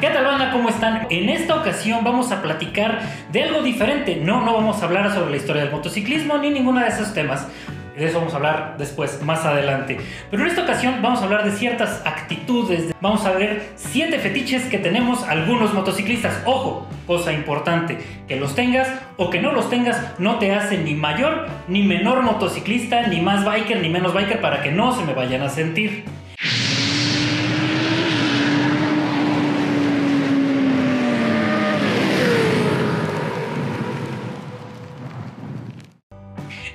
¿Qué tal banda? ¿Cómo están? En esta ocasión vamos a platicar de algo diferente. No, no vamos a hablar sobre la historia del motociclismo ni ninguno de esos temas. De eso vamos a hablar después, más adelante. Pero en esta ocasión vamos a hablar de ciertas actitudes. Vamos a ver siete fetiches que tenemos algunos motociclistas. Ojo, cosa importante, que los tengas o que no los tengas no te hace ni mayor ni menor motociclista, ni más biker ni menos biker para que no se me vayan a sentir.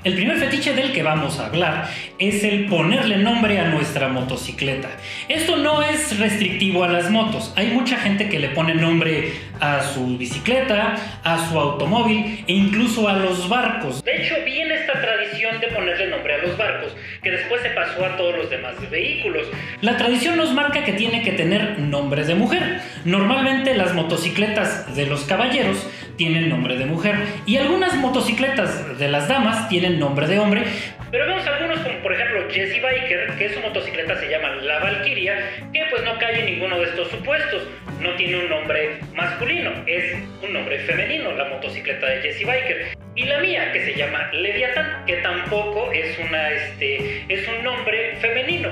El primer fetiche del que vamos a hablar es el ponerle nombre a nuestra motocicleta. Esto no es restrictivo a las motos. Hay mucha gente que le pone nombre a su bicicleta, a su automóvil e incluso a los barcos. De hecho, viene esta tradición de ponerle nombre a los barcos, que después se pasó a todos los demás vehículos. La tradición nos marca que tiene que tener nombre de mujer. Normalmente las motocicletas de los caballeros tienen nombre de mujer y algunas motocicletas de las damas tienen nombre de hombre, pero vemos algunos como por ejemplo Jessie Biker, que su motocicleta se llama La Valkyria, que pues no cae en ninguno de estos supuestos. No tiene un nombre masculino, es un nombre femenino, la motocicleta de Jessie Biker. Y la mía, que se llama Leviathan, que tampoco es, una, este, es un nombre femenino.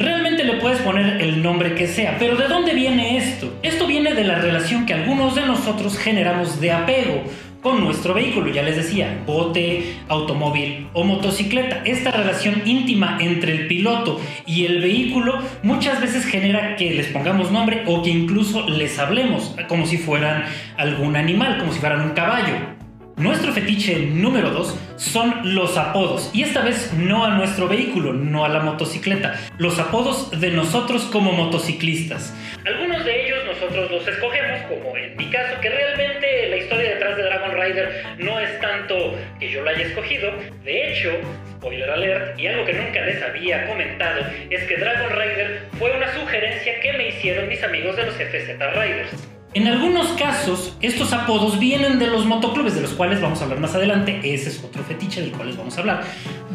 Realmente le puedes poner el nombre que sea, pero ¿de dónde viene esto? Esto viene de la relación que algunos de nosotros generamos de apego con nuestro vehículo, ya les decía, bote, automóvil o motocicleta. Esta relación íntima entre el piloto y el vehículo muchas veces genera que les pongamos nombre o que incluso les hablemos como si fueran algún animal, como si fueran un caballo. Nuestro fetiche número 2 son los apodos, y esta vez no a nuestro vehículo, no a la motocicleta, los apodos de nosotros como motociclistas. Algunos de ellos nosotros los escogemos, como en mi caso, que realmente la historia detrás de Dragon Rider no es tanto que yo lo haya escogido, de hecho, spoiler alert, y algo que nunca les había comentado, es que Dragon Rider fue una sugerencia que me hicieron mis amigos de los FZ Riders. En algunos casos, estos apodos vienen de los motoclubes, de los cuales vamos a hablar más adelante. Ese es otro fetiche del cual vamos a hablar.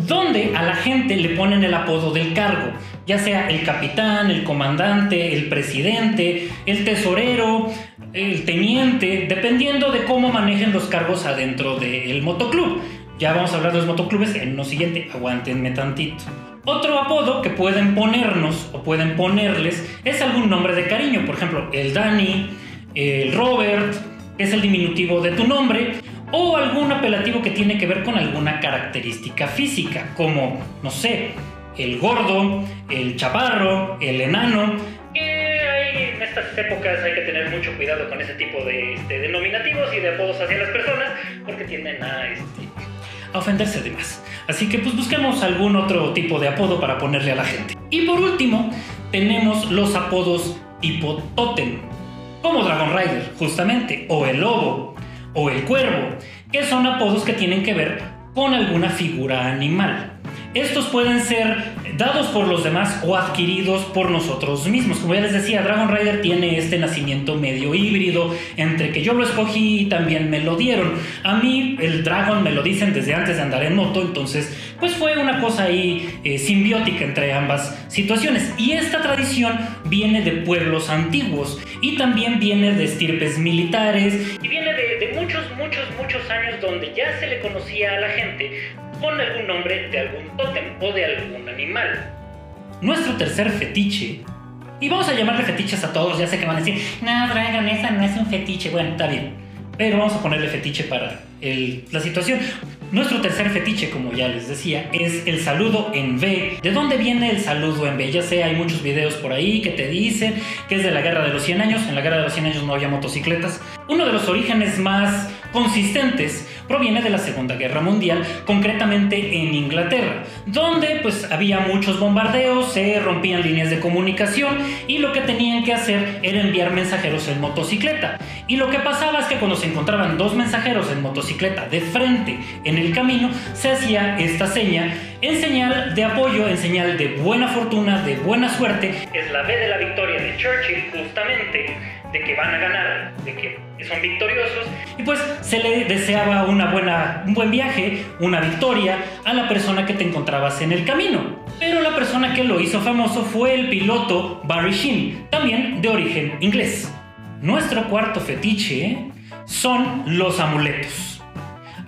Donde a la gente le ponen el apodo del cargo, ya sea el capitán, el comandante, el presidente, el tesorero, el teniente, dependiendo de cómo manejen los cargos adentro del motoclub. Ya vamos a hablar de los motoclubes en lo siguiente, aguántenme tantito. Otro apodo que pueden ponernos o pueden ponerles es algún nombre de cariño, por ejemplo, el Dani, el Robert, que es el diminutivo de tu nombre, o algún apelativo que tiene que ver con alguna característica física, como, no sé, el gordo, el chaparro, el enano, en estas épocas hay que tener mucho cuidado con ese tipo de este, denominativos y de apodos hacia las personas, porque tienden a, este, a ofenderse de más. Así que pues busquemos algún otro tipo de apodo para ponerle a la gente. Y por último, tenemos los apodos tipo totem como Dragon Rider, justamente, o el lobo, o el cuervo, que son apodos que tienen que ver con alguna figura animal. Estos pueden ser dados por los demás o adquiridos por nosotros mismos. Como ya les decía, Dragon Rider tiene este nacimiento medio híbrido entre que yo lo escogí y también me lo dieron. A mí el Dragon me lo dicen desde antes de andar en moto, entonces pues fue una cosa ahí eh, simbiótica entre ambas situaciones. Y esta tradición viene de pueblos antiguos y también viene de estirpes militares y viene de, de muchos, muchos, muchos años donde ya se le conocía a la gente con algún nombre de algún tótem o de algún animal. Nuestro tercer fetiche, y vamos a llamarle fetiches a todos, ya sé que van a decir, no, Dragon, esa no es un fetiche, bueno, está bien, pero vamos a ponerle fetiche para la situación. Nuestro tercer fetiche, como ya les decía, es el saludo en V. ¿De dónde viene el saludo en V? Ya sé, hay muchos videos por ahí que te dicen que es de la Guerra de los 100 años. En la Guerra de los 100 años no había motocicletas. Uno de los orígenes más consistentes proviene de la Segunda Guerra Mundial, concretamente en Inglaterra, donde pues había muchos bombardeos, se rompían líneas de comunicación y lo que tenían que hacer era enviar mensajeros en motocicleta. Y lo que pasaba es que cuando se encontraban dos mensajeros en motocicleta de frente en el camino, se hacía esta seña en señal de apoyo, en señal de buena fortuna, de buena suerte. Es la B de la victoria de Churchill, justamente, de que van a ganar, de que son victoriosos. Y pues se le deseaba una buena, un buen viaje, una victoria a la persona que te encontrabas en el camino. Pero la persona que lo hizo famoso fue el piloto Barry Sheen, también de origen inglés. nuestro cuarto fetiche son los amuletos.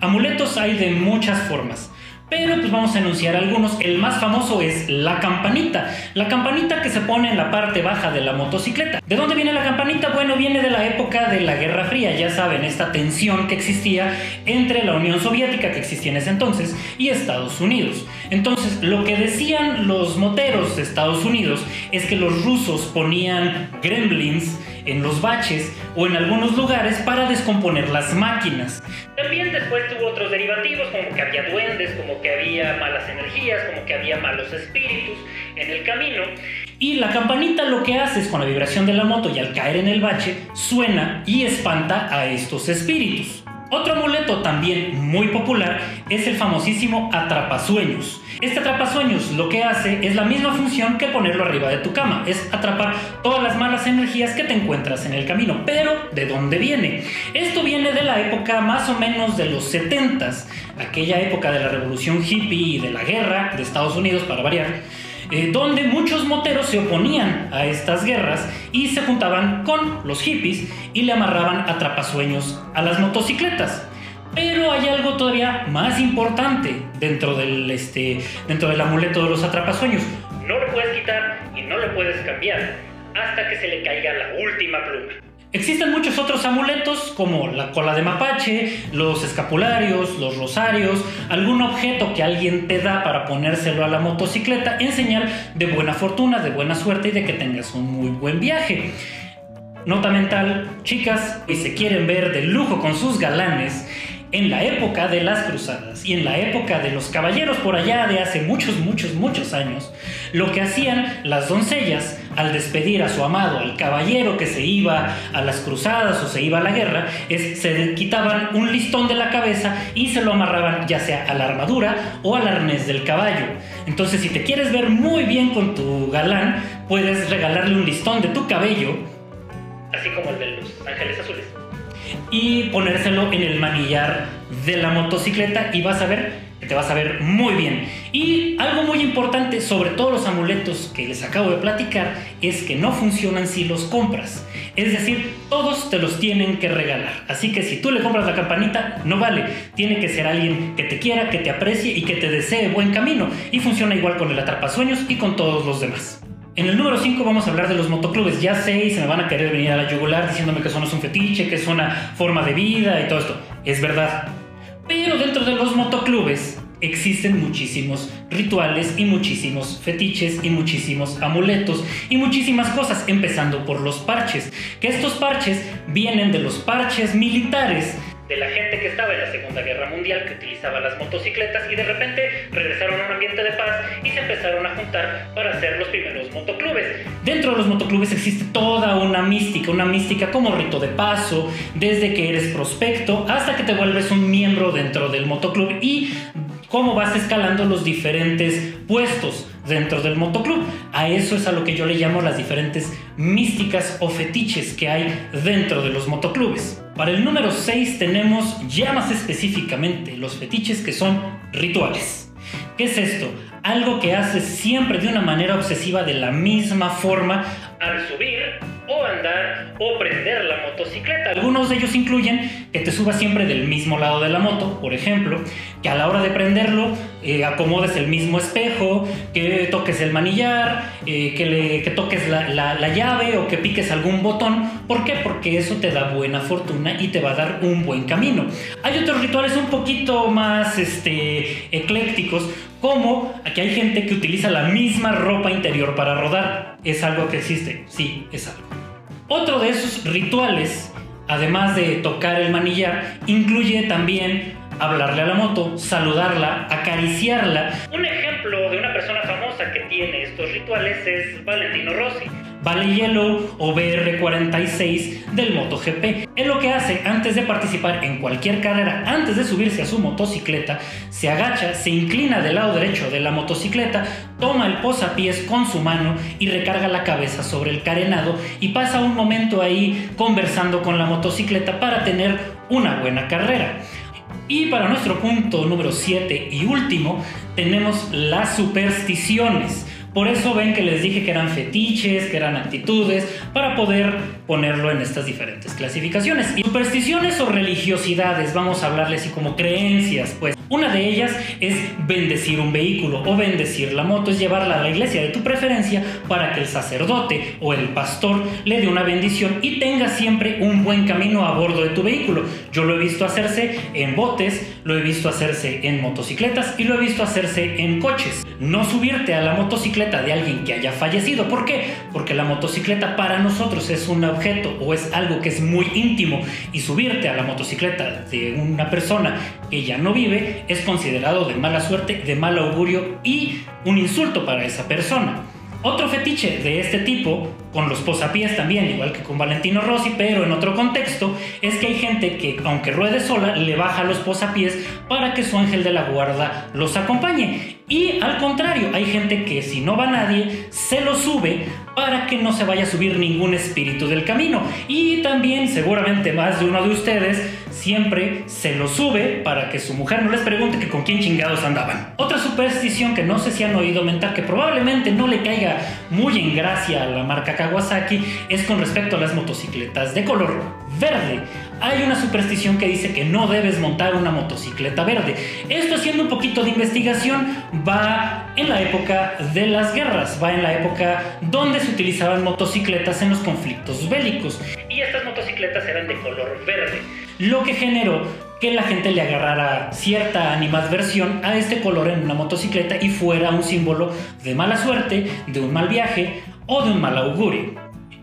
Amuletos hay de muchas formas. Pero pues vamos a enunciar algunos. El más famoso es la campanita. La campanita que se pone en la parte baja de la motocicleta. ¿De dónde viene la campanita? Bueno, viene de la época de la Guerra Fría. Ya saben, esta tensión que existía entre la Unión Soviética, que existía en ese entonces, y Estados Unidos. Entonces, lo que decían los moteros de Estados Unidos es que los rusos ponían gremlins en los baches o en algunos lugares para descomponer las máquinas. También después tuvo otros derivativos, como que había duendes, como que había malas energías, como que había malos espíritus en el camino. Y la campanita lo que hace es con la vibración de la moto y al caer en el bache suena y espanta a estos espíritus. Otro amuleto también muy popular es el famosísimo atrapasueños. Este atrapasueños lo que hace es la misma función que ponerlo arriba de tu cama, es atrapar todas las malas energías que te encuentras en el camino. Pero, ¿de dónde viene? Esto viene de la época más o menos de los 70s, aquella época de la revolución hippie y de la guerra de Estados Unidos para variar eh, donde muchos moteros se oponían a estas guerras y se juntaban con los hippies y le amarraban atrapasueños a las motocicletas. Pero hay algo todavía más importante dentro del, este, dentro del amuleto de los atrapasueños. No lo puedes quitar y no lo puedes cambiar hasta que se le caiga la última pluma. Existen muchos otros amuletos como la cola de mapache, los escapularios, los rosarios, algún objeto que alguien te da para ponérselo a la motocicleta en señal de buena fortuna, de buena suerte y de que tengas un muy buen viaje. Nota mental, chicas, y se quieren ver de lujo con sus galanes, en la época de las cruzadas y en la época de los caballeros por allá de hace muchos, muchos, muchos años, lo que hacían las doncellas al despedir a su amado, al caballero que se iba a las cruzadas o se iba a la guerra, es se quitaban un listón de la cabeza y se lo amarraban ya sea a la armadura o al arnés del caballo. Entonces, si te quieres ver muy bien con tu galán, puedes regalarle un listón de tu cabello, así como el de los ángeles azules y ponérselo en el manillar de la motocicleta y vas a ver que te vas a ver muy bien. Y algo muy importante sobre todos los amuletos que les acabo de platicar es que no funcionan si los compras. Es decir, todos te los tienen que regalar. Así que si tú le compras la campanita, no vale. Tiene que ser alguien que te quiera, que te aprecie y que te desee buen camino. Y funciona igual con el atrapasueños y con todos los demás. En el número 5 vamos a hablar de los motoclubes. Ya sé y se me van a querer venir a la yugular diciéndome que eso no es un fetiche, que es una forma de vida y todo esto. Es verdad. Pero dentro de los motoclubes existen muchísimos rituales y muchísimos fetiches y muchísimos amuletos y muchísimas cosas, empezando por los parches. Que estos parches vienen de los parches militares de la gente que estaba en la Segunda Guerra Mundial, que utilizaba las motocicletas y de repente regresaron a un ambiente de paz y se empezaron a juntar para hacer los primeros motoclubes. Dentro de los motoclubes existe toda una mística, una mística como rito de paso, desde que eres prospecto hasta que te vuelves un miembro dentro del motoclub y cómo vas escalando los diferentes puestos dentro del motoclub. A eso es a lo que yo le llamo las diferentes místicas o fetiches que hay dentro de los motoclubes. Para el número 6 tenemos ya más específicamente los fetiches que son rituales. ¿Qué es esto? Algo que haces siempre de una manera obsesiva de la misma forma al subir o andar o prender la motocicleta. Algunos de ellos incluyen que te subas siempre del mismo lado de la moto, por ejemplo, que a la hora de prenderlo eh, acomodes el mismo espejo, que toques el manillar, eh, que, le, que toques la, la, llave o que piques algún botón. ¿Por qué? Porque eso te da buena fortuna y te va a dar un buen camino. Hay otros rituales un poquito más este, eclécticos, como aquí hay gente que utiliza la misma ropa interior para rodar. ¿Es algo que existe? Sí, es algo. Otro de esos rituales, además de tocar el manillar, incluye también hablarle a la moto, saludarla, acariciarla. Un ejemplo de una persona famosa que tiene estos rituales es Valentino Rossi. Vale Yellow o BR46 del MotoGP. Él lo que hace antes de participar en cualquier carrera, antes de subirse a su motocicleta, se agacha, se inclina del lado derecho de la motocicleta, toma el posapiés con su mano y recarga la cabeza sobre el carenado y pasa un momento ahí conversando con la motocicleta para tener una buena carrera. Y para nuestro punto número 7 y último, tenemos las supersticiones. Por eso ven que les dije que eran fetiches, que eran actitudes, para poder ponerlo en estas diferentes clasificaciones. Supersticiones o religiosidades, vamos a hablarles así como creencias, pues una de ellas es bendecir un vehículo o bendecir la moto, es llevarla a la iglesia de tu preferencia para que el sacerdote o el pastor le dé una bendición y tenga siempre un buen camino a bordo de tu vehículo. Yo lo he visto hacerse en botes, lo he visto hacerse en motocicletas y lo he visto hacerse en coches. No subirte a la motocicleta de alguien que haya fallecido. ¿Por qué? Porque la motocicleta para nosotros es un objeto o es algo que es muy íntimo y subirte a la motocicleta de una persona que ya no vive es considerado de mala suerte, de mal augurio y un insulto para esa persona. Otro fetiche de este tipo, con los posapiés también, igual que con Valentino Rossi, pero en otro contexto, es que hay gente que, aunque ruede sola, le baja los posapiés para que su ángel de la guarda los acompañe. Y al contrario, hay gente que si no va nadie, se lo sube para que no se vaya a subir ningún espíritu del camino. Y también, seguramente más de uno de ustedes, siempre se lo sube para que su mujer no les pregunte que con quién chingados andaban. Otra superstición que no sé si han oído mentar, que probablemente no le caiga muy en gracia a la marca Kawasaki, es con respecto a las motocicletas de color verde. Hay una superstición que dice que no debes montar una motocicleta verde. Esto haciendo un poquito de investigación va en la época de las guerras, va en la época donde se utilizaban motocicletas en los conflictos bélicos. Y estas motocicletas eran de color verde lo que generó que la gente le agarrara cierta animadversión a este color en una motocicleta y fuera un símbolo de mala suerte, de un mal viaje o de un mal augurio.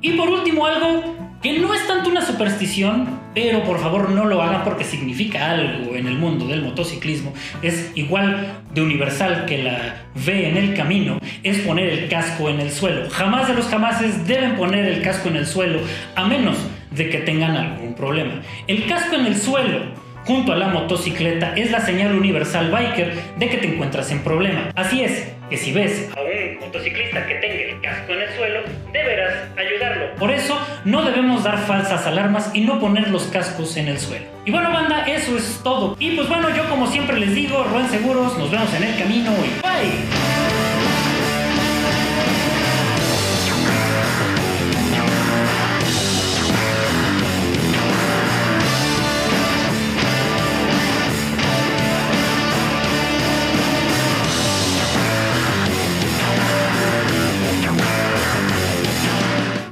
Y por último algo que no es tanto una superstición, pero por favor no lo hagan porque significa algo en el mundo del motociclismo, es igual de universal que la ve en el camino, es poner el casco en el suelo. Jamás de los jamases deben poner el casco en el suelo, a menos de que tengan algún problema. El casco en el suelo junto a la motocicleta es la señal universal biker de que te encuentras en problema. Así es, que si ves a un motociclista que tenga el casco en el suelo, deberás ayudarlo. Por eso no debemos dar falsas alarmas y no poner los cascos en el suelo. Y bueno banda, eso es todo. Y pues bueno, yo como siempre les digo, Ruen Seguros, nos vemos en el camino y bye.